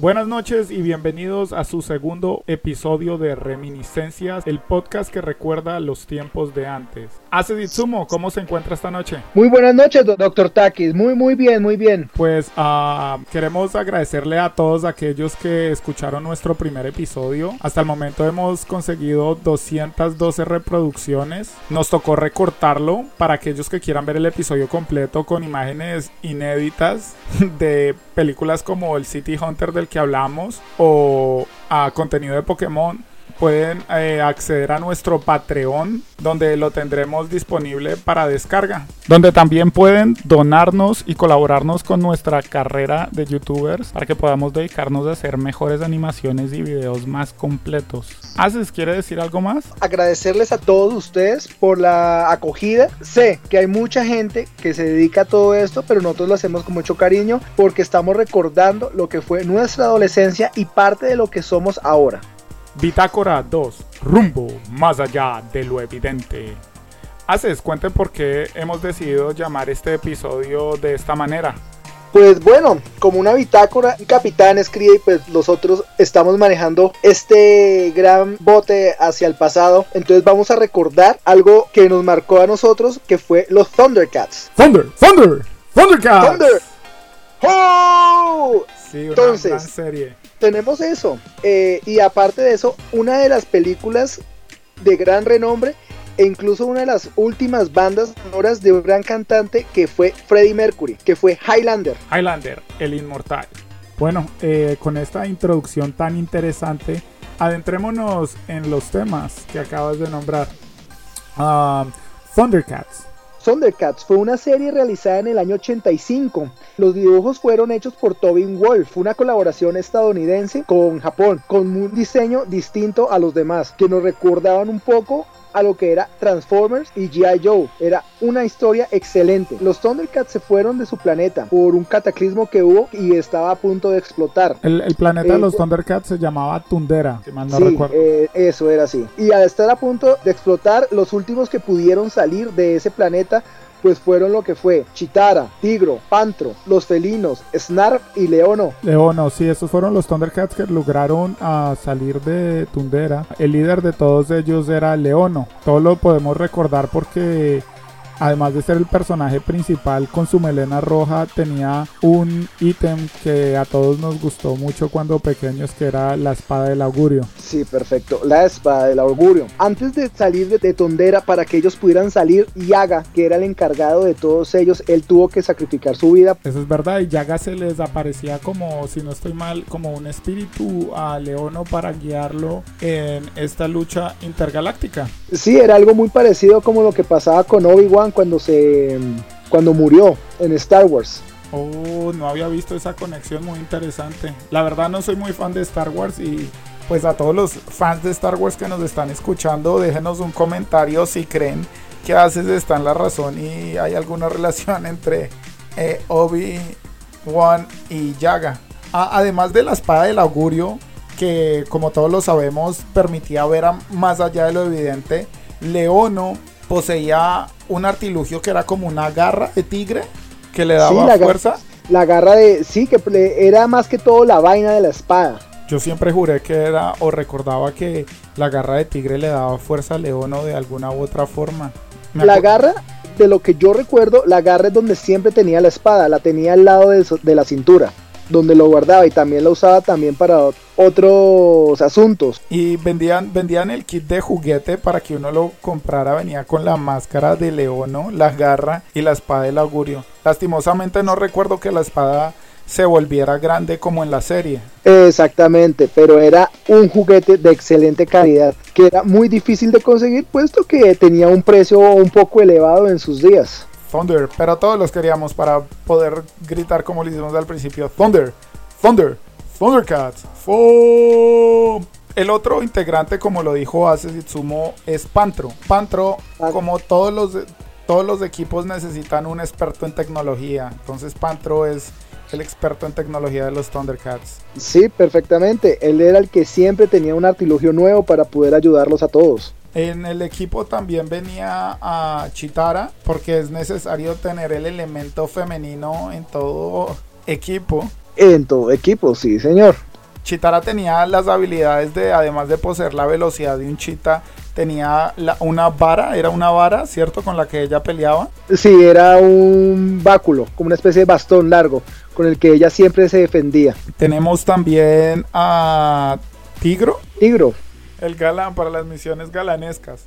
Buenas noches y bienvenidos a su segundo episodio de Reminiscencias, el podcast que recuerda los tiempos de antes. Hace Sumo, ¿cómo se encuentra esta noche? Muy buenas noches, doctor Takis. Muy, muy bien, muy bien. Pues uh, queremos agradecerle a todos aquellos que escucharon nuestro primer episodio. Hasta el momento hemos conseguido 212 reproducciones. Nos tocó recortarlo para aquellos que quieran ver el episodio completo con imágenes inéditas de películas como el City Hunter del que hablamos o a contenido de Pokémon pueden eh, acceder a nuestro Patreon, donde lo tendremos disponible para descarga, donde también pueden donarnos y colaborarnos con nuestra carrera de youtubers para que podamos dedicarnos a hacer mejores animaciones y videos más completos. ¿Haces? ¿Quiere decir algo más? Agradecerles a todos ustedes por la acogida. Sé que hay mucha gente que se dedica a todo esto, pero nosotros lo hacemos con mucho cariño porque estamos recordando lo que fue nuestra adolescencia y parte de lo que somos ahora. Bitácora 2, rumbo más allá de lo evidente. Haces, cuente por qué hemos decidido llamar este episodio de esta manera. Pues bueno, como una bitácora, un capitán escribe y pues nosotros estamos manejando este gran bote hacia el pasado. Entonces vamos a recordar algo que nos marcó a nosotros, que fue los Thundercats. Thunder, Thunder, Thundercats. Thunder. ¡Oh! Sí, una Entonces, gran serie tenemos eso. Eh, y aparte de eso, una de las películas de gran renombre e incluso una de las últimas bandas sonoras de un gran cantante que fue Freddie Mercury, que fue Highlander. Highlander, el inmortal. Bueno, eh, con esta introducción tan interesante, adentrémonos en los temas que acabas de nombrar. Ah, Thundercats. Thundercats fue una serie realizada en el año 85. Los dibujos fueron hechos por Tobin Wolf, una colaboración estadounidense con Japón, con un diseño distinto a los demás, que nos recordaban un poco a lo que era Transformers y G.I. Joe. Era una historia excelente. Los Thundercats se fueron de su planeta por un cataclismo que hubo y estaba a punto de explotar. El, planeta de los eh, Thundercats se llamaba Tundera, si mal no recuerdo. Eh, eso era así. Y al estar a punto de explotar, los últimos que pudieron salir de ese planeta pues fueron lo que fue Chitara, Tigro, Pantro, los felinos, Snarf y Leono. Leono, sí, esos fueron los Thundercats que lograron a salir de Tundera. El líder de todos ellos era Leono. Todo lo podemos recordar porque además de ser el personaje principal con su melena roja, tenía un ítem que a todos nos gustó mucho cuando pequeños, que era la espada del augurio. Sí, perfecto, la espada del augurio. Antes de salir de, Tondera para que ellos pudieran salir, Yaga, que era el encargado de todos ellos, él tuvo que sacrificar su vida. Eso es verdad, y Yaga se les aparecía como, si no estoy mal, como un espíritu a Leono para guiarlo en esta lucha intergaláctica. Sí, era algo muy parecido como lo que pasaba con Obi-Wan cuando se cuando murió en Star Wars. Oh, no había visto esa conexión muy interesante. La verdad no soy muy fan de Star Wars y pues a todos los fans de Star Wars que nos están escuchando, déjenos un comentario si creen que haces está en la razón y hay alguna relación entre eh, Obi-Wan y Yaga. además de la espada del augurio, que como todos lo sabemos permitía ver más allá de lo evidente, Leono poseía un artilugio que era como una garra de tigre que le daba fuerza. La garra de. Sí, que era más que todo la vaina de la espada. Yo siempre juré que era o recordaba que la garra de tigre le daba fuerza a Leono de alguna u otra forma. la garra, de lo que yo recuerdo, la garra es donde siempre tenía la espada, la tenía al lado de, de la cintura donde lo guardaba y también lo usaba también para otros asuntos. Y vendían, vendían el kit de juguete para que uno lo comprara, venía con la máscara de Leono, la garra y la espada del augurio. Lastimosamente no recuerdo que la espada se volviera grande como en la serie. Exactamente, pero era un juguete de excelente calidad, que era muy difícil de conseguir puesto que tenía un precio un poco elevado en sus días. Thunder, pero todos los queríamos para poder gritar como lo hicimos al principio. Thunder, Thunder, Thundercats. El otro integrante, como lo dijo Ace es Pantro. Pantro, ah. como todos los, todos los equipos necesitan un experto en tecnología. Entonces Pantro es el experto en tecnología de los Thundercats. Sí, perfectamente. Él era el que siempre tenía un artilugio nuevo para poder ayudarlos a todos. En el equipo también venía a Chitara porque es necesario tener el elemento femenino en todo equipo. En todo equipo, sí, señor. Chitara tenía las habilidades de, además de poseer la velocidad de un chita, tenía una vara, era una vara, ¿cierto? Con la que ella peleaba. Sí, era un báculo, como una especie de bastón largo, con el que ella siempre se defendía. Tenemos también a Tigro. Tigro. El galán para las misiones galanescas.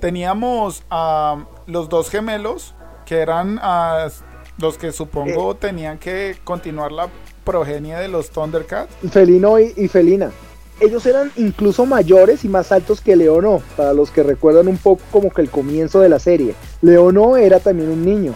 Teníamos a los dos gemelos, que eran los que supongo eh. tenían que continuar la progenie de los Thundercats. Felino y Felina ellos eran incluso mayores y más altos que Leono, para los que recuerdan un poco como que el comienzo de la serie. Leono era también un niño.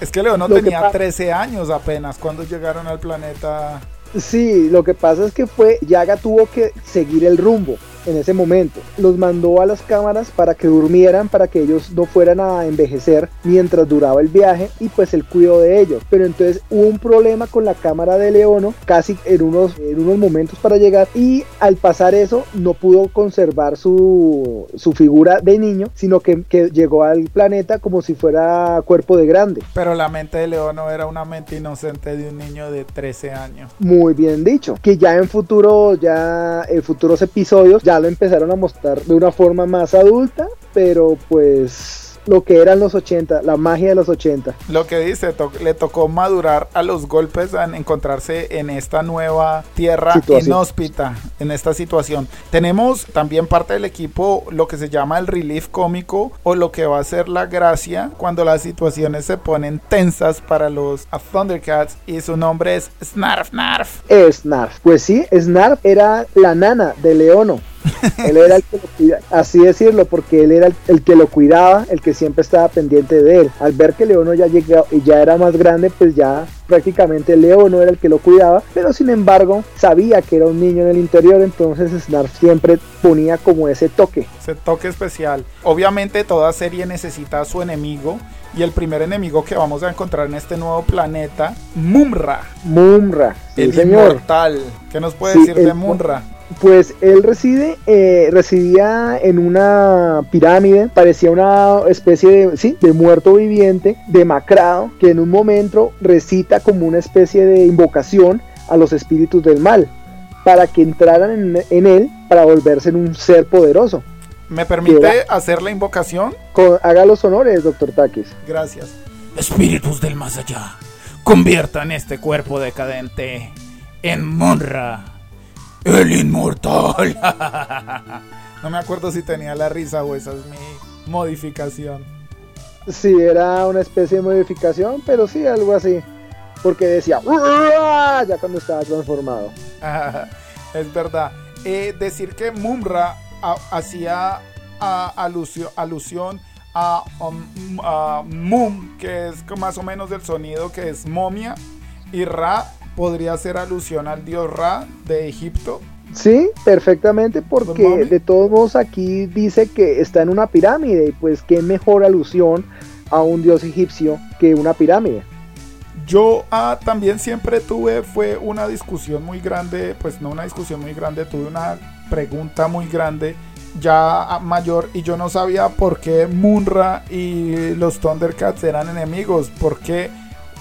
Es que Leono tenía 13 años apenas cuando llegaron al planeta. Sí, lo que pasa es que fue, Yaga tuvo que seguir el rumbo en ese momento. Los mandó a las cámaras para que durmieran, para que ellos no fueran a envejecer mientras duraba el viaje y pues él cuidó de ellos. Pero entonces hubo un problema con la cámara de Leono casi en unos, en unos momentos para llegar y al pasar eso no pudo conservar su, su figura de niño, sino que, que llegó al planeta como si fuera cuerpo de grande. Pero la mente de Leono era una mente inocente de un niño de 13 años. Muy bien dicho. Que ya en futuro, ya en futuros episodios, ya lo empezaron a mostrar de una forma más adulta, pero pues lo que eran los 80, la magia de los 80. Lo que dice, le tocó madurar a los golpes, en encontrarse en esta nueva tierra inhóspita, en esta situación. Tenemos también parte del equipo lo que se llama el relief cómico o lo que va a ser la gracia cuando las situaciones se ponen tensas para los Thundercats y su nombre es Snarf Narf. Snarf, pues sí, Snarf era la nana de Leono él era el que lo cuidaba, así decirlo, porque él era el, que lo cuidaba, el que siempre estaba pendiente de él. Al ver que Leono ya llegó y ya era más grande, pues ya prácticamente Leono era el que lo cuidaba, pero sin embargo sabía que era un niño en el interior, entonces Snarf siempre ponía como ese toque. Ese toque especial. Obviamente toda serie necesita a su enemigo. Y el primer enemigo que vamos a encontrar en este nuevo planeta, Mumra. Mumra, el inmortal. ¿Qué nos puede decir de Mumra? Pues él reside, eh, residía en una pirámide, parecía una especie de, sí, de muerto viviente, demacrado, que en un momento recita como una especie de invocación a los espíritus del mal, para que entraran en, él para volverse en un ser poderoso. ¿Me permite hacer la invocación? haga los honores, doctor Takis. Gracias. Espíritus del más allá, conviertan este cuerpo decadente en Monra el inmortal. no me acuerdo si tenía la risa o esa es mi modificación. Sí, era una especie de modificación, pero sí, algo así. Porque decía, ya cuando estaba transformado. es verdad. Eh, decir que Mumra hacía alusión a, um, a Mum, que es más o menos el sonido que es momia, y Ra podría ser alusión al dios Ra de Egipto. Sí, perfectamente, porque de todos modos aquí dice que está en una pirámide, y pues qué mejor alusión a un dios egipcio que una pirámide. Yo ah, también siempre tuve, fue una discusión muy grande, pues no una discusión muy grande, tuve una pregunta muy grande ya mayor y yo no sabía por qué Munra y los Thundercats eran enemigos, porque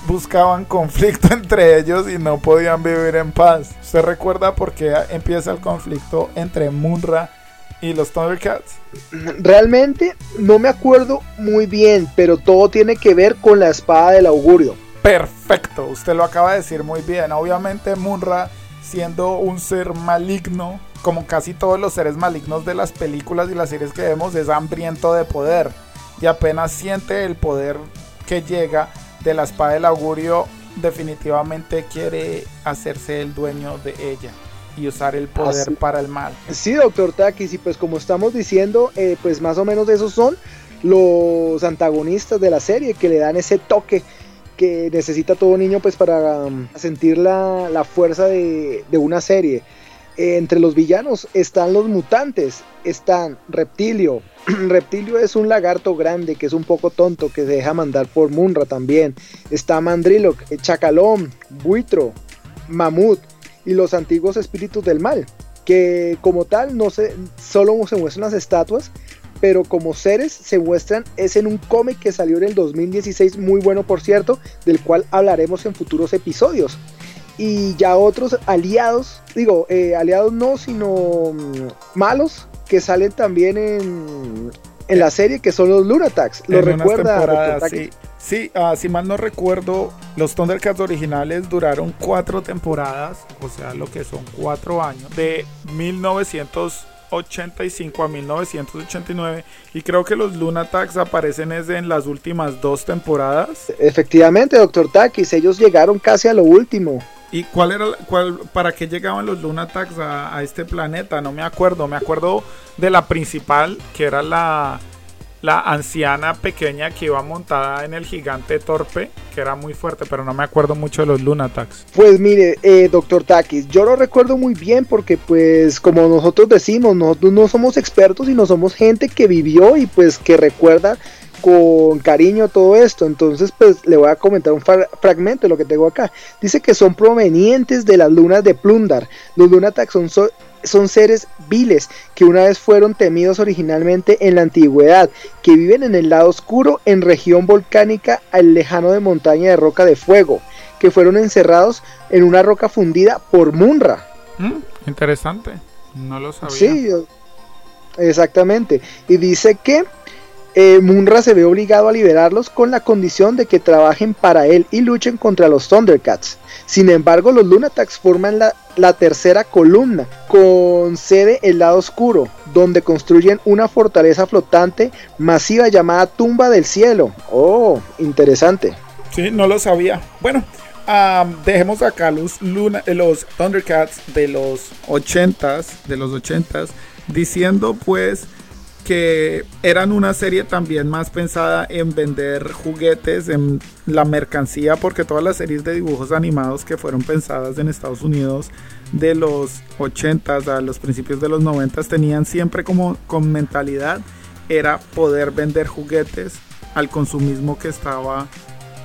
buscaban conflicto entre ellos y no podían vivir en paz. ¿Usted recuerda por qué empieza el conflicto entre Munra y los Thundercats? Realmente no me acuerdo muy bien, pero todo tiene que ver con la espada del augurio. Perfecto, usted lo acaba de decir muy bien. Obviamente Munra siendo un ser maligno, como casi todos los seres malignos de las películas y las series que vemos, es hambriento de poder y apenas siente el poder que llega de la espada del augurio definitivamente quiere hacerse el dueño de ella y usar el poder para el mal. Sí, doctor Takis, y pues como estamos diciendo, eh, pues más o menos esos son los antagonistas de la serie que le dan ese toque que necesita todo niño pues para um, sentir la, fuerza de, de, una serie. Eh, entre los villanos están los mutantes, están Reptilio, Reptilio es un lagarto grande que es un poco tonto que se deja mandar por Munra también. Está Mandriloc, Chacalón, Buitro, Mamut y los antiguos espíritus del mal. Que como tal no se, solo se muestran las estatuas, pero como seres se muestran es en un cómic que salió en el 2016 muy bueno por cierto, del cual hablaremos en futuros episodios. Y ya otros aliados, digo, eh, aliados no, sino mm, malos, que salen también en, en la serie, que son los Lunatax. ¿Lo recuerda? Sí, sí uh, si mal no recuerdo, los Thundercats originales duraron cuatro temporadas, o sea, lo que son cuatro años, de 1985 a 1989 y creo que los Lunatax aparecen es en las últimas dos temporadas. Efectivamente, Doctor Takis, ellos llegaron casi a lo último. ¿Y cuál era, cuál, para qué llegaban los Lunatax a, a, este planeta? No me acuerdo. Me acuerdo de la principal, que era la, la anciana pequeña que iba montada en el gigante torpe, que era muy fuerte, pero no me acuerdo mucho de los Lunatax. Pues mire, eh, doctor Takis, yo lo recuerdo muy bien porque pues como nosotros decimos, nosotros no somos expertos y no somos gente que vivió y pues que recuerda con cariño todo esto. Entonces, pues le voy a comentar un fragmento de lo que tengo acá. Dice que son provenientes de las lunas de Plundar. Los Lunatax son, son seres viles que una vez fueron temidos originalmente en la antigüedad, que viven en el lado oscuro en región volcánica al lejano de montaña de roca de fuego, que fueron encerrados en una roca fundida por Munra. Mm, interesante, no lo sabía. Sí, exactamente. Y dice que eh, Munra se ve obligado a liberarlos con la condición de que trabajen para él y luchen contra los Thundercats. Sin embargo, los Lunatax forman la, tercera columna, con sede el lado oscuro, donde construyen una fortaleza flotante masiva llamada Tumba del Cielo. Oh, interesante. Sí, no lo sabía. Bueno, dejemos acá los, Luna, los Thundercats de los 80s, de los 80s, diciendo pues que eran una serie también más pensada en vender juguetes, en la mercancía, porque todas las series de dibujos animados que fueron pensadas en Estados Unidos de los 80s a los principios de los 90s tenían siempre como con mentalidad era poder vender juguetes al consumismo que estaba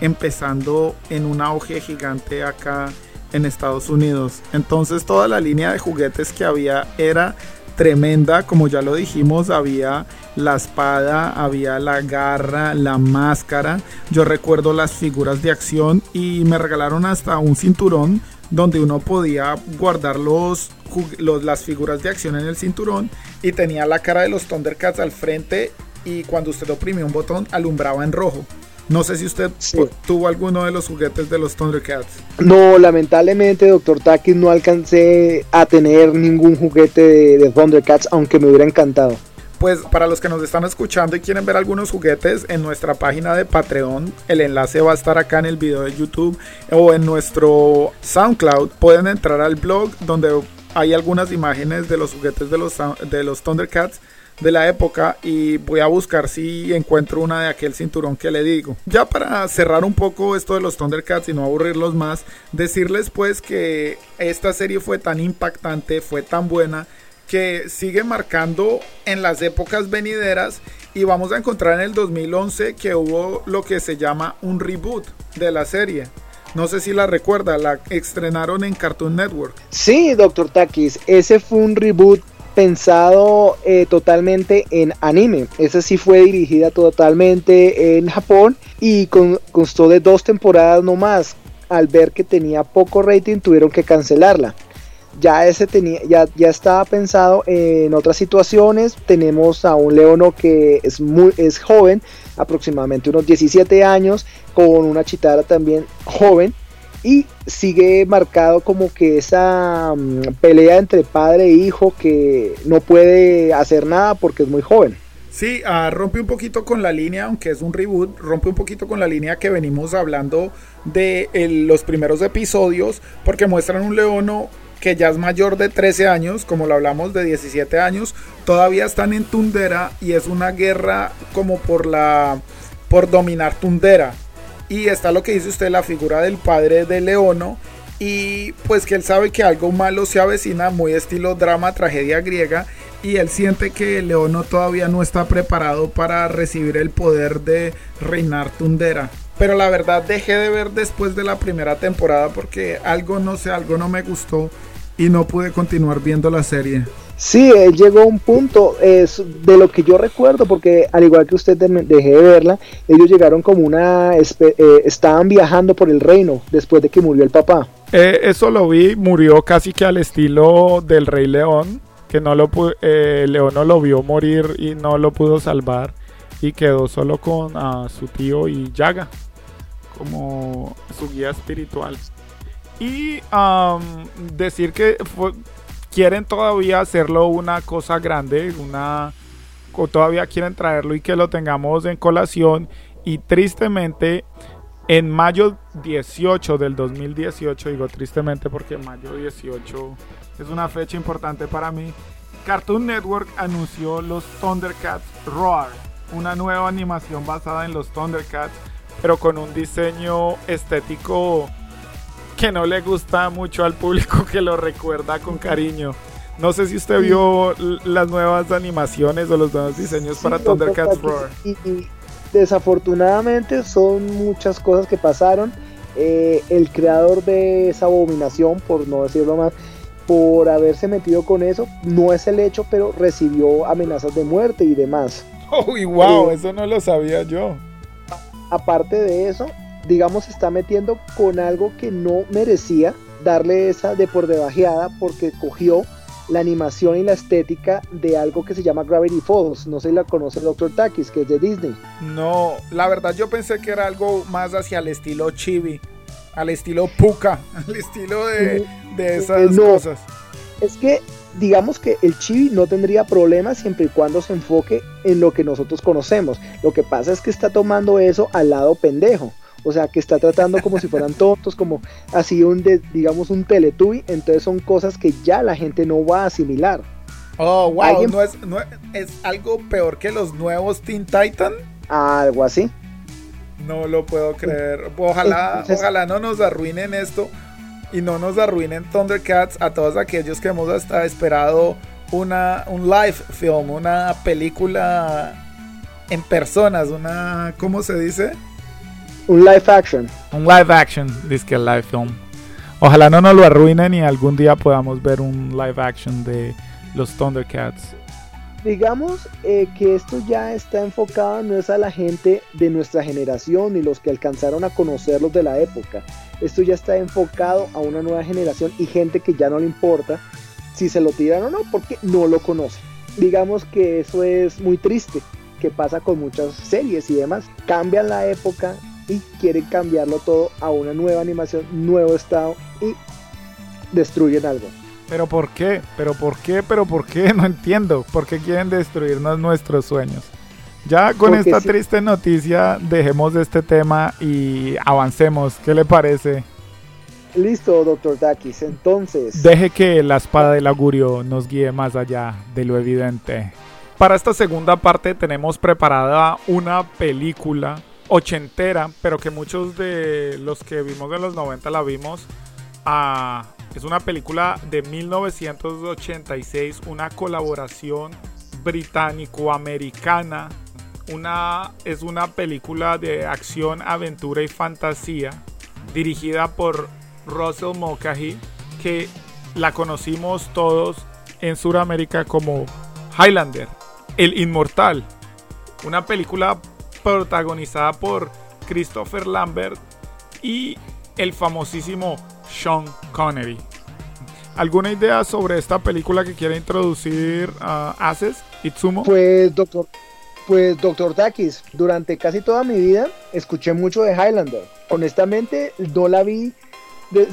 empezando en un auge gigante acá en Estados Unidos. Entonces toda la línea de juguetes que había era tremenda, como ya lo dijimos, había la espada, había la garra, la máscara. Yo recuerdo las figuras de acción y me regalaron hasta un cinturón donde uno podía guardar los, las figuras de acción en el cinturón y tenía la cara de los Thundercats al frente y cuando usted oprimía un botón alumbraba en rojo. No sé si usted tuvo alguno de los juguetes de los Thundercats. No, lamentablemente, Doctor Takis, no alcancé a tener ningún juguete de, Thundercats, aunque me hubiera encantado. Pues para los que nos están escuchando y quieren ver algunos juguetes en nuestra página de Patreon, el enlace va a estar acá en el video de YouTube o en nuestro SoundCloud. Pueden entrar al blog donde hay algunas imágenes de los juguetes de los, de los Thundercats de la época y voy a buscar si encuentro una de aquel cinturón que le digo. Ya para cerrar un poco esto de los Thundercats y no aburrirlos más, decirles pues que esta serie fue tan impactante, fue tan buena que sigue marcando en las épocas venideras y vamos a encontrar en el 2011 que hubo lo que se llama un reboot de la serie. No sé si la recuerda, la estrenaron en Cartoon Network. Sí, Doctor Takis, ese fue un reboot pensado eh, totalmente en anime. Esa sí fue dirigida totalmente en Japón y constó de dos temporadas no más. Al ver que tenía poco rating tuvieron que cancelarla. Ya ese tenía, ya, ya estaba pensado en otras situaciones. Tenemos a un Leono que es muy es joven, aproximadamente unos 17 años, con una chitara también joven y sigue marcado como que esa mm, pelea entre padre e hijo que no puede hacer nada porque es muy joven. Sí, uh, rompe un poquito con la línea, aunque es un reboot, rompe un poquito con la línea que venimos hablando de los primeros episodios, porque muestran un leono que ya es mayor de 13 años, como lo hablamos de 17 años, todavía están en Tundera y es una guerra como por la por dominar Tundera. Y está lo que dice usted, la figura del padre de Leono. Y pues que él sabe que algo malo se avecina, muy estilo drama, tragedia griega. Y él siente que Leono todavía no está preparado para recibir el poder de reinar Tundera. Pero la verdad dejé de ver después de la primera temporada porque algo no sé, algo no me gustó y no pude continuar viendo la serie. Sí, él llegó a un punto, de lo que yo recuerdo, porque al igual que usted dejé de verla, ellos llegaron como una, eh, estaban viajando por el reino después de que murió el papá. Eh, eso lo vi, murió casi que al estilo del Rey León, que no lo eh, León no lo vio morir y no lo pudo salvar y quedó solo con su tío y Yaga como su guía espiritual. Y decir que quieren todavía hacerlo una cosa grande, una todavía quieren traerlo y que lo tengamos en colación. Y tristemente en mayo 18 del 2018, digo tristemente porque mayo 18 es una fecha importante para mí, Cartoon Network anunció los Thundercats Roar, una nueva animación basada en los Thundercats, pero con un diseño estético que no le gusta mucho al público que lo recuerda con cariño. No sé si usted vio las nuevas animaciones o los nuevos diseños para Thundercats Roar. Y, desafortunadamente son muchas cosas que pasaron. Eh, el creador de esa abominación, por no decirlo más, por haberse metido con eso, no es el hecho, pero recibió amenazas de muerte y demás. ¡Uy, wow! Eh, eso no lo sabía yo. Aparte de eso, digamos, está metiendo con algo que no merecía darle esa de por debajeada porque cogió la animación y la estética de algo que se llama Gravity Falls. No sé si la conoce el Dr. Takis, que es de Disney. No, la verdad yo pensé que era algo más hacia el estilo chibi, al estilo puka, al estilo de, de esas cosas. Es que digamos que el chibi no tendría problemas siempre y cuando se enfoque en lo que nosotros conocemos. Lo que pasa es que está tomando eso al lado pendejo. O sea, que está tratando como si fueran tontos, como así un, digamos, un Teletubby. Entonces son cosas que ya la gente no va a asimilar. Oh, wow, ¿No, es, no es algo peor que los nuevos Teen Titan? Algo así. No lo puedo creer. Ojalá, ojalá no nos arruinen esto y no nos arruinen Thundercats a todos aquellos que hemos hasta esperado una, un live film, una película en personas, una, ¿cómo se dice? Un live action. Un live action, dice que live film. Ojalá no nos lo arruinen y algún día podamos ver un live action de los Thundercats. Digamos eh, que esto ya está enfocado no es a la gente de nuestra generación ni los que alcanzaron a conocerlos de la época. Esto ya está enfocado a una nueva generación y gente que ya no le importa si se lo tiran o no porque no lo conocen. Digamos que eso es muy triste, que pasa con muchas series y demás. Cambian la época, y quieren cambiarlo todo a una nueva animación, nuevo estado y destruyen algo. ¿Pero por qué? ¿Pero por qué? ¿Pero por qué? No entiendo. ¿Por qué quieren destruirnos nuestros sueños? Ya con esta triste noticia dejemos este tema y avancemos. ¿Qué le parece? Listo, doctor Takis. Entonces... Deje que la espada del augurio nos guíe más allá de lo evidente. Para esta segunda parte tenemos preparada una película ochentera, pero que muchos de los que vimos en los 90 la vimos. Ah, es una película de 1986, una colaboración británico-americana. Una, es una película de acción, aventura y fantasía dirigida por Russell Mulcahy, que la conocimos todos en Sudamérica como Highlander, el Inmortal. Una película protagonizada por Christopher Lambert y el famosísimo Sean Connery. ¿Alguna idea sobre esta película que quiere introducir uh, Aces, Itsumo? Pues, doctor, pues, doctor Takis, durante casi toda mi vida escuché mucho de Highlander. Honestamente, no la vi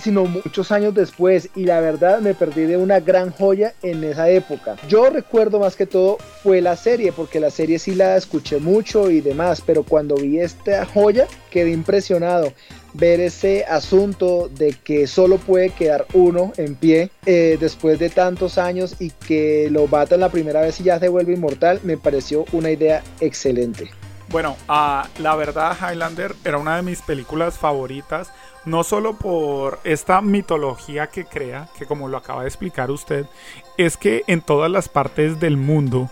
sino muchos años después y la verdad me perdí de una gran joya en esa época. Yo recuerdo más que todo fue la serie porque la serie sí la escuché mucho y demás, pero cuando vi esta joya quedé impresionado ver ese asunto de que solo puede quedar uno en pie eh, después de tantos años y que lo batan la primera vez y ya se vuelve inmortal me pareció una idea excelente. Bueno, uh, la verdad Highlander era una de mis películas favoritas no solo por esta mitología que crea, que como lo acaba de explicar usted, es que en todas las partes del mundo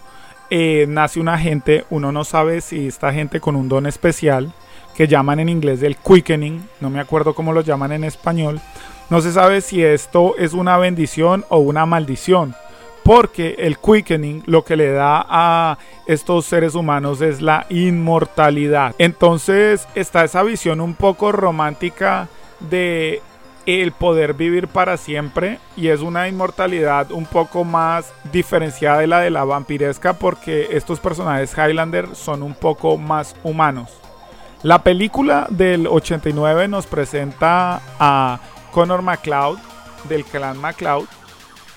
eh, nace una gente, uno no sabe si esta gente con un don especial, que llaman en inglés el quickening, no me acuerdo cómo lo llaman en español, no se sabe si esto es una bendición o una maldición, porque el quickening lo que le da a estos seres humanos es la inmortalidad. Entonces está esa visión un poco romántica de el poder vivir para siempre y es una inmortalidad un poco más diferenciada de la de la vampiresca porque estos personajes Highlander son un poco más humanos. La película del 89 nos presenta a Connor MacLeod del clan MacLeod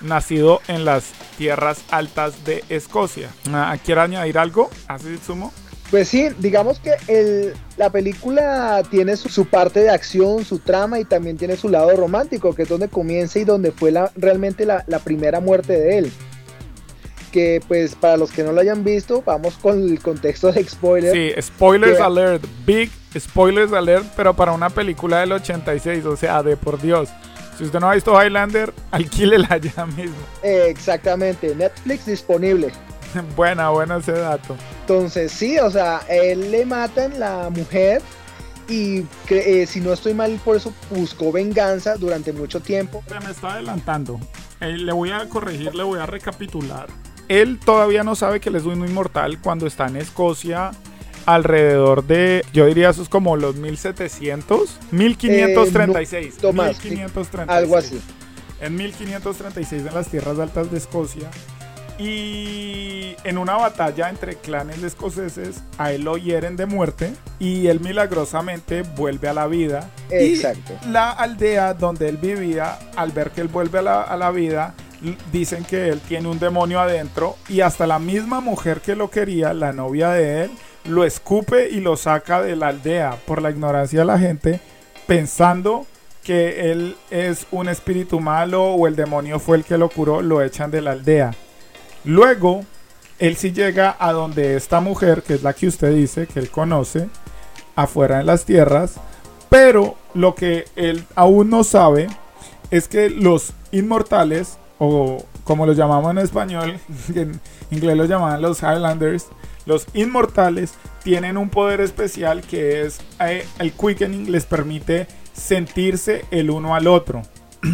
nacido en las tierras altas de Escocia. Ah, ¿Quiere añadir algo? ¿Así sumo? Pues sí, digamos que el, la película tiene su, parte de acción, su trama y también tiene su lado romántico, que es donde comienza y donde fue la, realmente la, primera muerte de él. Que pues para los que no lo hayan visto, vamos con el contexto de spoiler. Sí, spoilers alert, big spoilers alert, pero para una película del 86, o sea, de por Dios. Si usted no ha visto Highlander, alquílela ya mismo. exactamente, Netflix disponible. buena, buena ese dato. Entonces, sí, o sea, él le matan la mujer y eh, si no estoy mal, por eso buscó venganza durante mucho tiempo. Me está adelantando. Eh, le voy a corregir, le voy a recapitular. Él todavía no sabe que él es un inmortal cuando está en Escocia alrededor de, yo diría eso es como los 1700, 1536. Eh, 1536. algo así. En 1536 en las tierras altas de Escocia. Y en una batalla entre clanes escoceses, a él lo hieren de muerte y él milagrosamente vuelve a la vida. Exacto. Y la aldea donde él vivía, al ver que él vuelve a la, a la vida, dicen que él tiene un demonio adentro y hasta la misma mujer que lo quería, la novia de él, lo escupe y lo saca de la aldea por la ignorancia de la gente, pensando que él es un espíritu malo o el demonio fue el que lo curó, lo echan de la aldea. Luego, él sí llega a donde esta mujer, que es la que usted dice, que él conoce, afuera en las tierras, pero lo que él aún no sabe es que los inmortales, o como los llamamos en español, en inglés lo llamaban los Highlanders, los inmortales tienen un poder especial que es eh, el quickening les permite sentirse el uno al otro.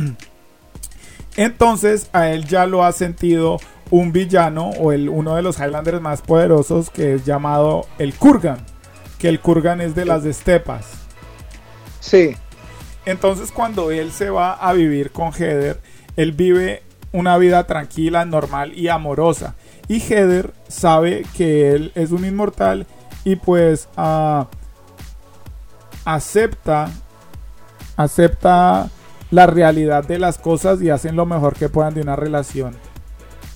Entonces a él ya lo ha sentido un villano o el, uno de los Highlanders más poderosos que es llamado el Kurgan. Que el Kurgan es de las estepas. Sí. Entonces cuando él se va a vivir con Heather, él vive una vida tranquila, normal y amorosa. Y Heather sabe que él es un inmortal y pues uh, acepta, acepta la realidad de las cosas y hacen lo mejor que puedan de una relación.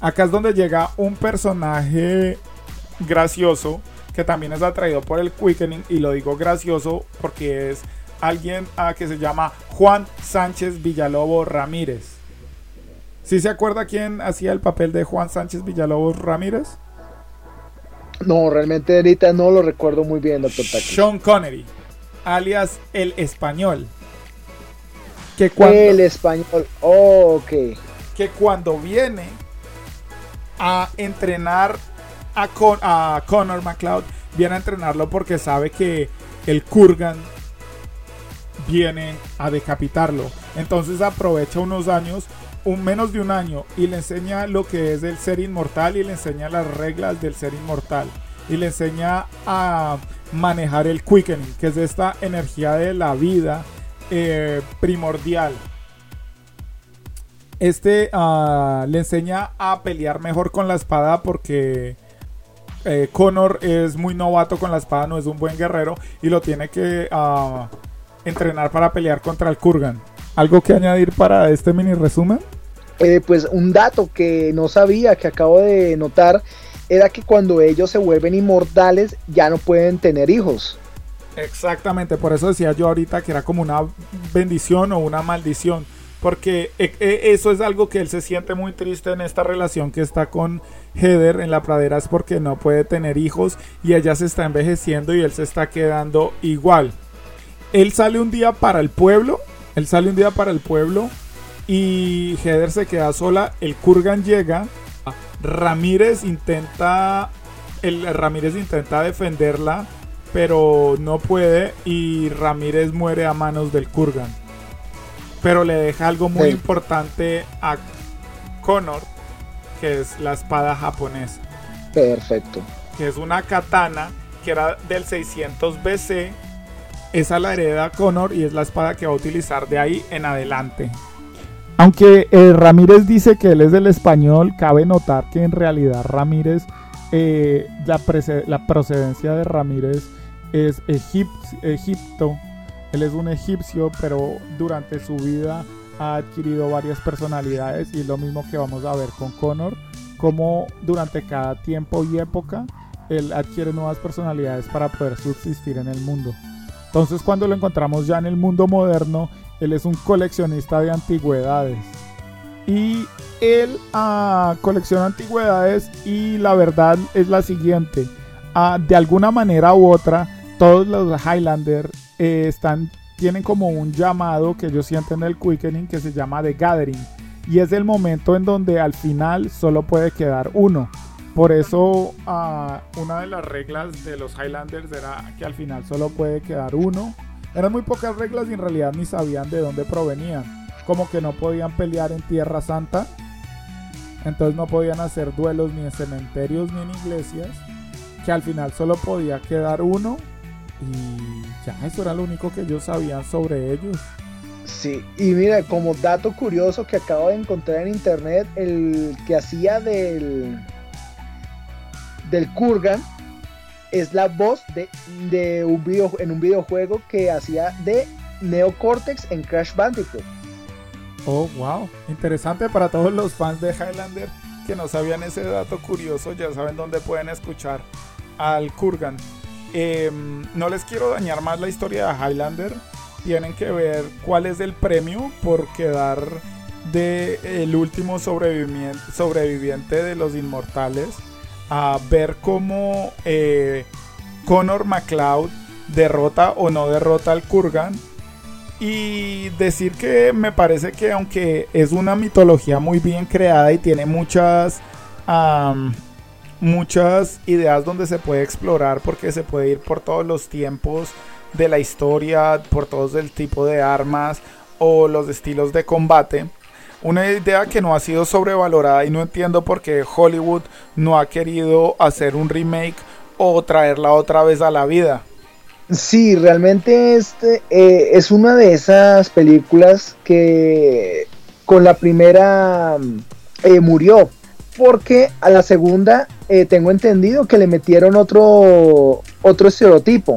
Acá es donde llega un personaje gracioso que también es atraído por el quickening y lo digo gracioso porque es alguien uh, que se llama Juan Sánchez Villalobo Ramírez. ¿Sí se acuerda quién hacía el papel de Juan Sánchez Villalobos Ramírez? No, realmente ahorita no lo recuerdo muy bien, doctor Sean Connery, alias el español. Que cuando, el español, oh, ok. Que cuando viene a entrenar a, Con, Connor McLeod, viene a entrenarlo porque sabe que el Kurgan viene a decapitarlo. Entonces aprovecha unos años un menos de un año y le enseña lo que es el ser inmortal y le enseña las reglas del ser inmortal y le enseña a manejar el quickening, que es esta energía de la vida eh, primordial. Este uh, le enseña a pelear mejor con la espada porque eh, Connor es muy novato con la espada, no es un buen guerrero y lo tiene que uh, entrenar para pelear contra el Kurgan. ¿Algo que añadir para este mini resumen? Eh, pues un dato que no sabía, que acabo de notar, era que cuando ellos se vuelven inmortales ya no pueden tener hijos. Exactamente, por eso decía yo ahorita que era como una bendición o una maldición, porque eh, eh, eso es algo que él se siente muy triste en esta relación que está con Heather en la pradera, es porque no puede tener hijos y ella se está envejeciendo y él se está quedando igual. Él sale un día para el pueblo, él sale un día para el pueblo y Heather se queda sola. El Kurgan llega. Ramírez intenta. El Ramírez intenta defenderla. Pero no puede. Y Ramírez muere a manos del Kurgan. Pero le deja algo muy importante a Connor. que es la espada japonesa. Perfecto. Que es una katana que era del 600 BC. Esa la hereda Connor y es la espada que va a utilizar de ahí en adelante. Aunque eh, Ramírez dice que él es del español, cabe notar que en realidad Ramírez, eh, la, la, procedencia de Ramírez es Egipto. Él es un egipcio, pero durante su vida ha adquirido varias personalidades y es lo mismo que vamos a ver con Connor, como durante cada tiempo y época él adquiere nuevas personalidades para poder subsistir en el mundo. Entonces cuando lo encontramos ya en el mundo moderno, él es un coleccionista de antigüedades. Y él ah, colecciona antigüedades y la verdad es la siguiente. Ah, de alguna manera u otra, todos los Highlander eh, están, tienen como un llamado que ellos sienten en el Quickening que se llama The Gathering. Y es el momento en donde al final solo puede quedar uno. Por eso ah, una de las reglas de los Highlanders era que al final solo puede quedar uno. Eran muy pocas reglas y en realidad ni sabían de dónde provenían. Como que no podían pelear en Tierra Santa. Entonces no podían hacer duelos ni en cementerios ni en iglesias. Que al final solo podía quedar uno. Y ya, eso era lo único que ellos sabían sobre ellos. Sí, y mira, como dato curioso que acabo de encontrar en internet, el que hacía del del Kurgan es la voz de, un video, en un videojuego que hacía de Neo Cortex en Crash Bandicoot. Oh, wow. Interesante para todos los fans de Highlander que no sabían ese dato curioso. Ya saben dónde pueden escuchar al Kurgan. Em, no les quiero dañar más la historia de Highlander. Tienen que ver cuál es el premio por quedar de el último sobreviviente, de los inmortales a ver cómo eh, Connor McLeod derrota o no derrota al Kurgan. Y decir que me parece que aunque es una mitología muy bien creada y tiene muchas, muchas ideas donde se puede explorar porque se puede ir por todos los tiempos de la historia, por todos el tipo de armas o los estilos de combate una idea que no ha sido sobrevalorada y no entiendo por qué Hollywood no ha querido hacer un remake o traerla otra vez a la vida. Sí, realmente este eh, es una de esas películas que con la primera eh, murió. Porque a la segunda eh, tengo entendido que le metieron otro, otro estereotipo.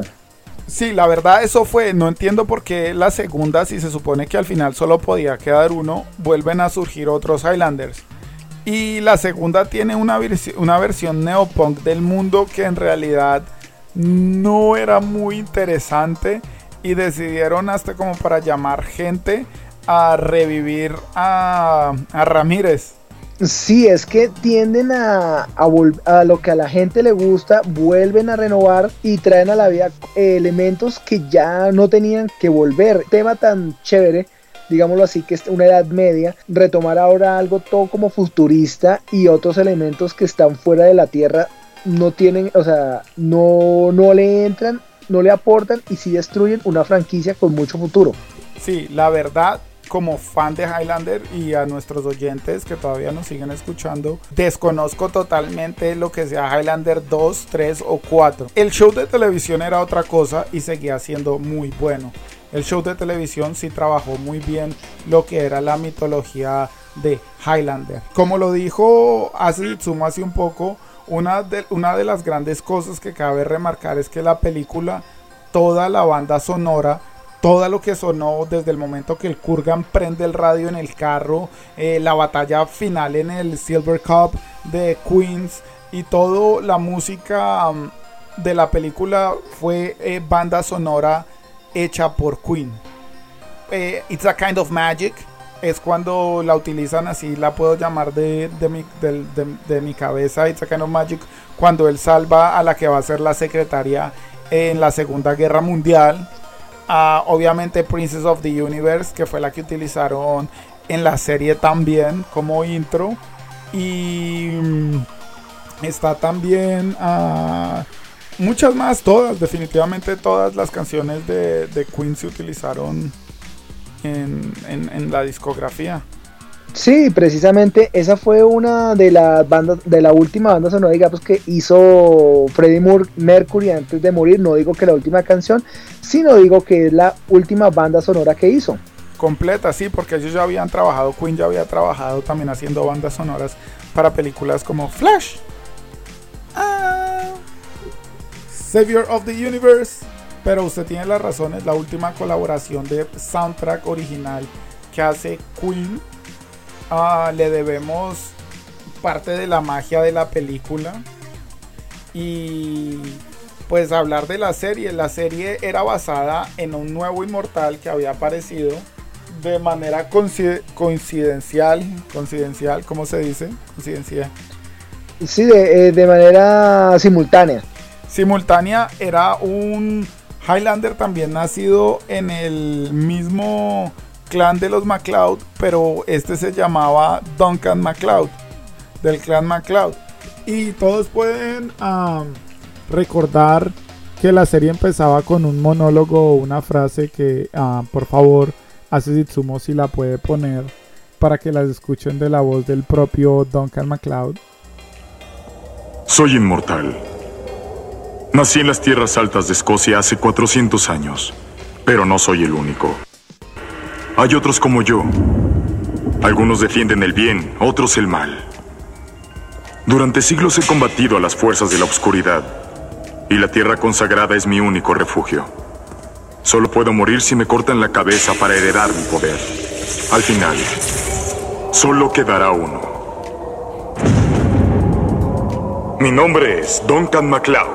Sí, la verdad eso fue, no entiendo por qué la segunda, si se supone que al final solo podía quedar uno, vuelven a surgir otros Highlanders. Y la segunda tiene una, una versión neopunk del mundo que en realidad no era muy interesante y decidieron hasta como para llamar gente a revivir a, a Ramírez. Sí, es que tienden a, a, lo que a la gente le gusta, vuelven a renovar y traen a la vida elementos que ya no tenían que volver. Tema tan chévere, digámoslo así, que es una edad media, retomar ahora algo todo como futurista y otros elementos que están fuera de la Tierra no tienen, o sea, no, no le entran, no le aportan y sí destruyen una franquicia con mucho futuro. Sí, la verdad, como fan de Highlander y a nuestros oyentes que todavía nos siguen escuchando, desconozco totalmente lo que sea Highlander 2, 3 o 4. El show de televisión era otra cosa y seguía siendo muy bueno. El show de televisión sí trabajó muy bien lo que era la mitología de Highlander. Como lo dijo Asitsuma hace un poco, una de, una de las grandes cosas que cabe remarcar es que la película, toda la banda sonora todo lo que sonó desde el momento que el Kurgan prende el radio en el carro, eh, la batalla final en el Silver Cup de Queens y toda la música um, de la película fue eh, banda sonora hecha por Queen. Eh, It's a Kind of Magic es cuando la utilizan así, la puedo llamar de, mi, de mi cabeza, It's a Kind of Magic, cuando él salva a la que va a ser la secretaria en la Segunda Guerra Mundial obviamente Princess of the Universe, que fue la que utilizaron en la serie también como intro. Y mm, está también muchas más, todas, definitivamente todas las canciones de, Queen se utilizaron en, la discografía. Sí, precisamente esa fue una de las bandas, de la última banda sonora, digamos, que hizo Freddie Mercury antes de morir. No digo que la última canción, sino digo que es la última banda sonora que hizo. Completa, sí, porque ellos ya habían trabajado, Queen ya había trabajado también haciendo bandas sonoras para películas como Flash, ah, Savior of the Universe. Pero usted tiene las razones, la última colaboración de soundtrack original que hace Queen Ah, le debemos parte de la magia de la película. Y pues hablar de la serie. La serie era basada en un nuevo inmortal que había aparecido de manera coincidencial. Coincidencial, ¿cómo se dice? Coincidencial. Sí, de, eh, de manera simultánea. Simultánea era un Highlander también nacido en el mismo clan de los MacLeod, pero este se llamaba Duncan MacLeod, del clan MacLeod. Y todos pueden recordar que la serie empezaba con un monólogo o una frase que, por favor, hace Zitsumo si la puede poner para que las escuchen de la voz del propio Duncan MacLeod. Soy inmortal. Nací en las tierras altas de Escocia hace 400 años, pero no soy el único. Hay otros como yo. Algunos defienden el bien, otros el mal. Durante siglos he combatido a las fuerzas de la oscuridad, y la tierra consagrada es mi único refugio. Solo puedo morir si me cortan la cabeza para heredar mi poder. Al final, solo quedará uno. Mi nombre es Duncan MacLeod.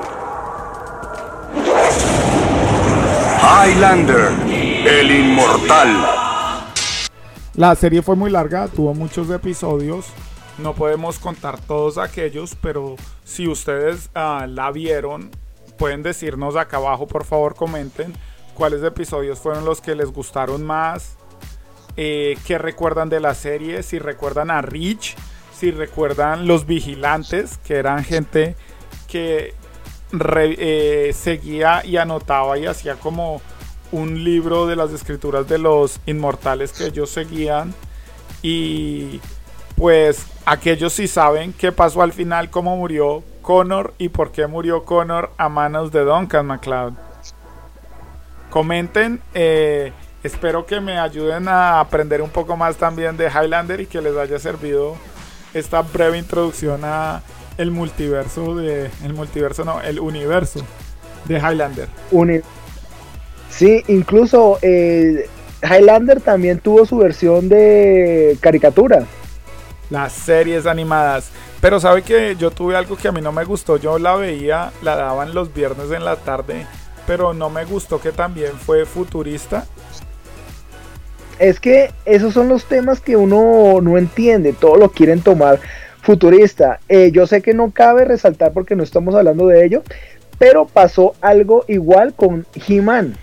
Highlander, el inmortal. La serie fue muy larga, tuvo muchos episodios. No podemos contar todos aquellos, pero si ustedes ah, la vieron, pueden decirnos acá abajo, por favor, comenten cuáles episodios fueron los que les gustaron más, eh, qué recuerdan de la serie, si recuerdan a Rich, si recuerdan los vigilantes, que eran gente que eh, seguía y anotaba y hacía como un libro de las escrituras de los inmortales que ellos seguían y pues aquellos sí saben qué pasó al final, cómo murió Connor y por qué murió Connor a manos de Duncan MacLeod. Comenten, eh, espero que me ayuden a aprender un poco más también de Highlander y que les haya servido esta breve introducción a el multiverso de el multiverso no, el universo de Highlander. Sí, incluso eh, Highlander también tuvo su versión de caricatura. Las series animadas. Pero sabe que yo tuve algo que a mí no me gustó. Yo la veía, la daban los viernes en la tarde, pero no me gustó que también fue futurista. Es que esos son los temas que uno no entiende, todo lo quieren tomar futurista. Eh, yo sé que no cabe resaltar porque no estamos hablando de ello, pero pasó algo igual con He-Man.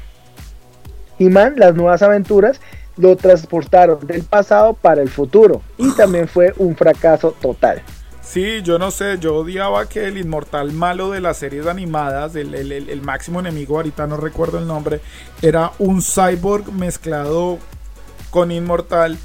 He-Man, las nuevas aventuras, lo transportaron del pasado para el futuro y también fue un fracaso total. Sí, yo no sé, yo odiaba que el inmortal malo de las series animadas, el, máximo enemigo, ahorita no recuerdo el nombre, era un cyborg mezclado con inmortal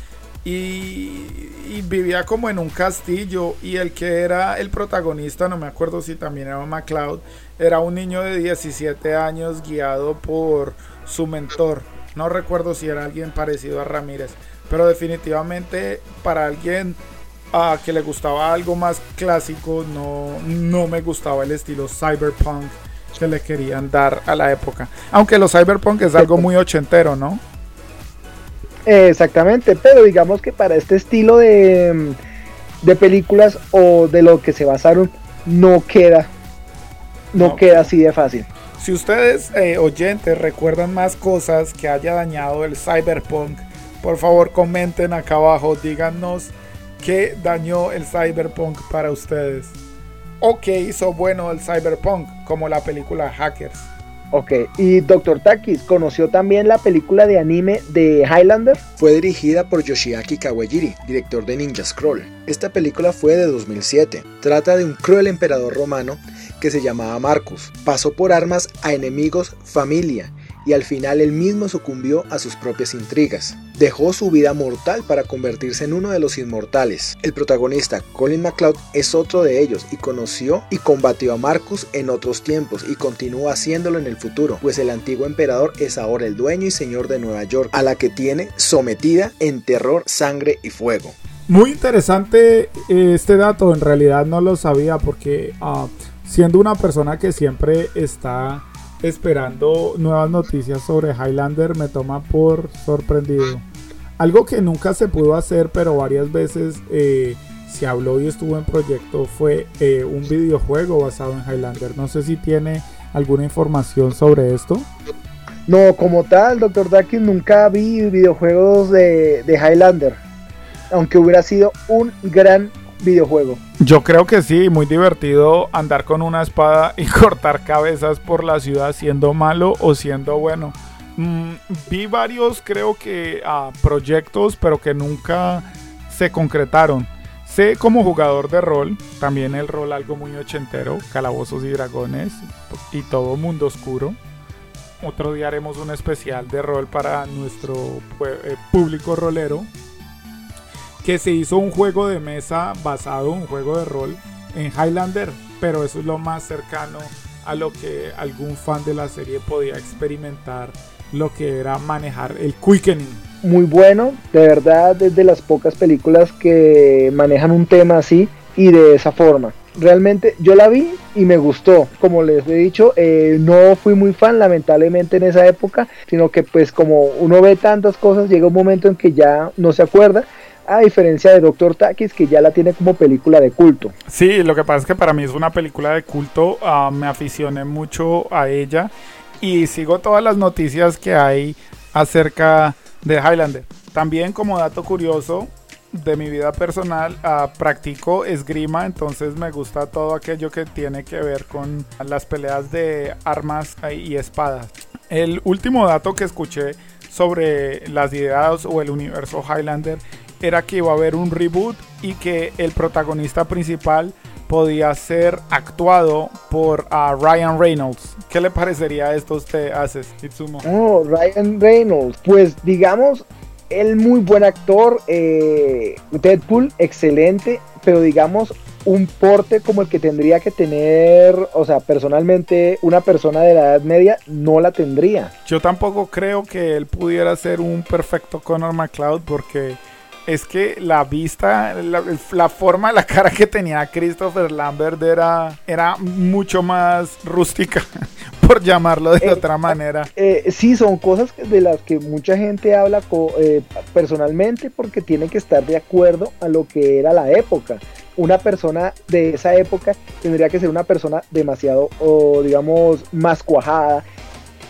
y, y, vivía como en un castillo y el que era el protagonista, no me acuerdo si también era MacLeod, era un niño de 17 años guiado por su mentor. No recuerdo si era alguien parecido a Ramírez, pero definitivamente para alguien a que le gustaba algo más clásico, no, no me gustaba el estilo cyberpunk que le querían dar a la época. Aunque los cyberpunk es algo muy ochentero, ¿no? Exactamente, pero digamos que para este estilo de, de películas o de lo que se basaron, no queda, no queda así de fácil. Si ustedes, eh, oyentes, recuerdan más cosas que haya dañado el cyberpunk, por favor comenten acá abajo, díganos qué dañó el cyberpunk para ustedes. O qué hizo bueno el cyberpunk, como la película Hackers. Ok, y Dr. Takis conoció también la película de anime de Highlander. Fue dirigida por Yoshiaki Kawajiri, director de Ninja Scroll. Esta película fue de 2007. Trata de un cruel emperador romano que se llamaba Marcus. Pasó por armas a enemigos, familia y al final él mismo sucumbió a sus propias intrigas. Dejó su vida mortal para convertirse en uno de los inmortales. El protagonista, Colin MacLeod, es otro de ellos y conoció y combatió a Marcus en otros tiempos y continúa haciéndolo en el futuro, pues el antiguo emperador es ahora el dueño y señor de Nueva York, a la que tiene sometida en terror, sangre y fuego. Muy interesante eh, este dato, en realidad no lo sabía porque uh, siendo una persona que siempre está esperando nuevas noticias sobre Highlander me toma por sorprendido. Algo que nunca se pudo hacer pero varias veces eh, se habló y estuvo en proyecto fue eh, un videojuego basado en Highlander. No sé si tiene alguna información sobre esto. No, como tal, Dr. Darkin, nunca vi videojuegos de, de Highlander aunque hubiera sido un gran videojuego. Yo creo que sí, muy divertido andar con una espada y cortar cabezas por la ciudad siendo malo o siendo bueno. Mm, vi varios, creo que, uh, proyectos, pero que nunca se concretaron. Sé como jugador de rol, también el rol algo muy ochentero, calabozos y dragones y todo mundo oscuro. Otro día haremos un especial de rol para nuestro eh, público rolero que se hizo un juego de mesa basado en un juego de rol en Highlander, pero eso es lo más cercano a lo que algún fan de la serie podía experimentar, lo que era manejar el quickening. Muy bueno, de verdad, es de las pocas películas que manejan un tema así y de esa forma. Realmente yo la vi y me gustó. Como les he dicho, eh, no fui muy fan lamentablemente en esa época, sino que pues como uno ve tantas cosas, llega un momento en que ya no se acuerda a diferencia de Doctor Takis que ya la tiene como película de culto. Sí, lo que pasa es que para mí es una película de culto, uh, me aficioné mucho a ella y sigo todas las noticias que hay acerca de Highlander. También como dato curioso de mi vida personal, uh, practico esgrima, entonces me gusta todo aquello que tiene que ver con las peleas de armas y espadas. El último dato que escuché sobre las ideas o el universo Highlander era que iba a haber un reboot y que el protagonista principal podía ser actuado por uh, Ryan Reynolds. ¿Qué le parecería esto a usted, Haces, Itsumo? Oh, Ryan Reynolds. Pues digamos, él muy buen actor, eh, Deadpool, excelente, pero digamos, un porte como el que tendría que tener, o sea, personalmente una persona de la edad media no la tendría. Yo tampoco creo que él pudiera ser un perfecto Connor McCloud porque es que la vista, la, forma de la cara que tenía Christopher Lambert era, era mucho más rústica, por llamarlo de eh, otra manera. Eh, sí, son cosas de las que mucha gente habla eh, personalmente porque tiene que estar de acuerdo a lo que era la época. Una persona de esa época tendría que ser una persona demasiado, o digamos, más cuajada,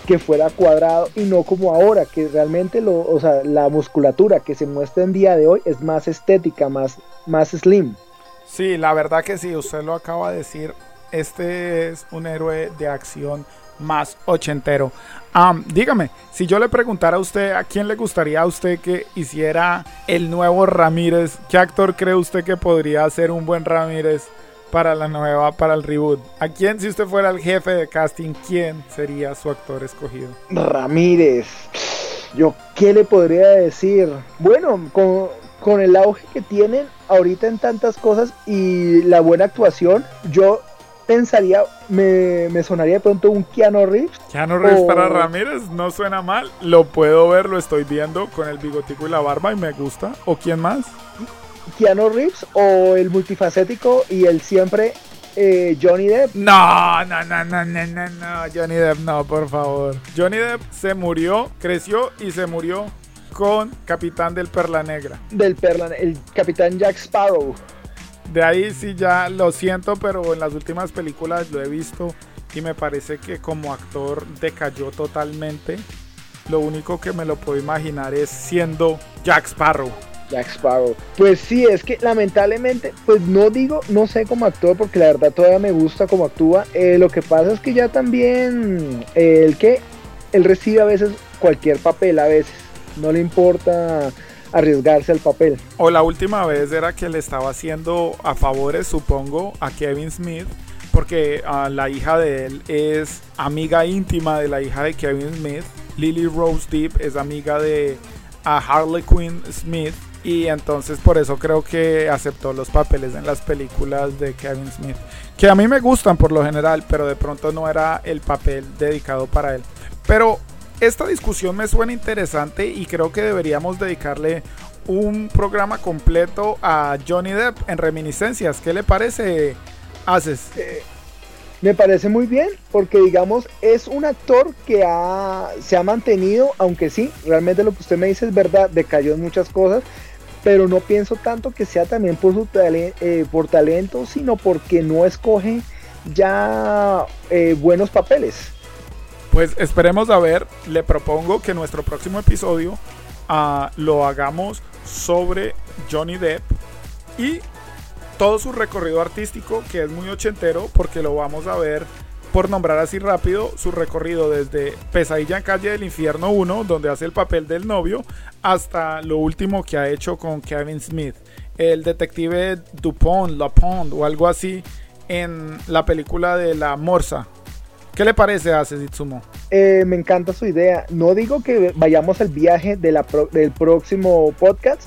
que fuera cuadrado y no como ahora, que realmente lo, o sea, la musculatura que se muestra en día de hoy es más estética, más, más slim. Sí, la verdad que sí, usted lo acaba de decir, este es un héroe de acción más ochentero. dígame, si yo le preguntara a usted a quién le gustaría a usted que hiciera el nuevo Ramírez, ¿qué actor cree usted que podría ser un buen Ramírez? Para la nueva, para el reboot. ¿A quién, si usted fuera el jefe de casting, quién sería su actor escogido? Ramírez. Yo, ¿qué le podría decir? Bueno, con, con el auge que tienen ahorita en tantas cosas y la buena actuación, yo pensaría, me, me, sonaría de pronto un Keanu Reeves. Keanu Reeves para Ramírez, no suena mal. Lo puedo ver, lo estoy viendo con el bigotico y la barba y me gusta. ¿O quién más? Keanu Reeves o el multifacético y el siempre eh, Johnny Depp. No, no, no, no, no, no, no, Johnny Depp, no, por favor. Johnny Depp se murió, creció y se murió con Capitán del Perla Negra. Del Perla, el Capitán Jack Sparrow. De ahí sí ya lo siento, pero en las últimas películas lo he visto y me parece que como actor decayó totalmente. Lo único que me lo puedo imaginar es siendo Jack Sparrow. Jack Sparrow. Pues sí, es que lamentablemente, pues no digo, no sé como actor, porque la verdad todavía me gusta cómo actúa. Eh, lo que pasa es que ya también, eh, el que, él recibe a veces cualquier papel, a veces. No le importa arriesgarse al papel. O la última vez era que le estaba haciendo a favores, supongo, a Kevin Smith. Porque ah, la hija de él es amiga íntima de la hija de Kevin Smith Lily Rose Deep es amiga de a Harley Quinn Smith y entonces por eso creo que aceptó los papeles en las películas de Kevin Smith, que a mí me gustan por lo general, pero de pronto no era el papel dedicado para él. Pero esta discusión me suena interesante y creo que deberíamos dedicarle un programa completo a Johnny Depp en reminiscencias. ¿Qué le parece, Haces? Eh, me parece muy bien porque digamos es un actor que se ha mantenido, aunque sí, realmente lo que usted me dice es verdad, decayó en muchas cosas, pero no pienso tanto que sea también por, su eh, talento, sino porque no escoge ya eh, buenos papeles. Pues esperemos a ver, le propongo que nuestro próximo episodio ah, lo hagamos sobre Johnny Depp y todo su recorrido artístico, que es muy ochentero, porque lo vamos a ver, por nombrar así rápido, su recorrido desde Pesadilla en Calle del Infierno 1, donde hace el papel del novio, hasta lo último que ha hecho con Kevin Smith, el detective Dupont, Lapont o algo así, en la película de La Morsa. ¿Qué le parece a Sezitsumo? Eh, me encanta su idea. No digo que vayamos al viaje de la del próximo podcast,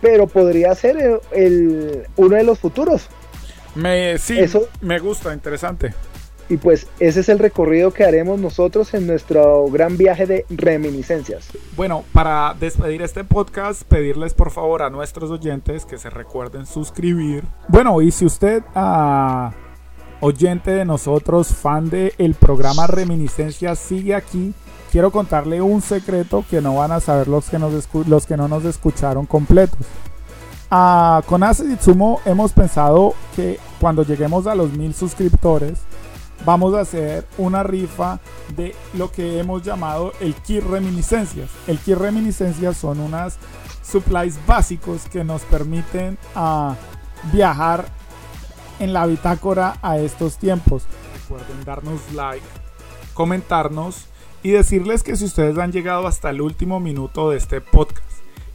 pero podría ser el, uno de los futuros. Me, sí, me gusta, interesante. Y pues ese es el recorrido que haremos nosotros en nuestro gran viaje de reminiscencias. Bueno, para despedir este podcast, pedirles por favor a nuestros oyentes que se recuerden suscribir. Bueno, y si usted, ah, oyente de nosotros, fan del el programa Reminiscencias, sigue aquí quiero contarle un secreto que no van a saber los que, los que no nos escucharon completos. Ah, con Itsumo hemos pensado que cuando lleguemos a los mil suscriptores vamos a hacer una rifa de lo que hemos llamado el kit reminiscencias. El kit reminiscencias son unas supplies básicos que nos permiten ah, viajar en la bitácora a estos tiempos. Recuerden darnos like, comentarnos y decirles que si ustedes han llegado hasta el último minuto de este podcast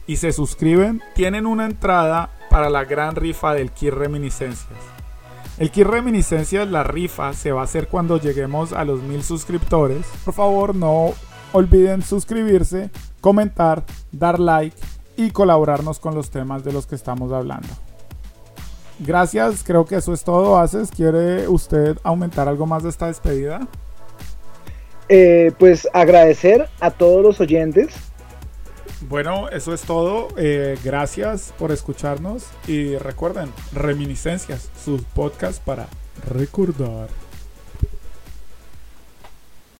y se suscriben, tienen una entrada para la gran rifa del Kit Reminiscencias. El Kit Reminiscencias, la rifa, se va a hacer cuando lleguemos a los mil suscriptores. Por favor, no olviden suscribirse, comentar, dar like y colaborarnos con los temas de los que estamos hablando. Gracias, creo que eso es todo. Haces, ¿quiere usted aumentar algo más de esta despedida? Eh, pues agradecer a todos los oyentes. Bueno, eso es todo. Eh, gracias por escucharnos y recuerden, Reminiscencias, sus podcasts para recordar.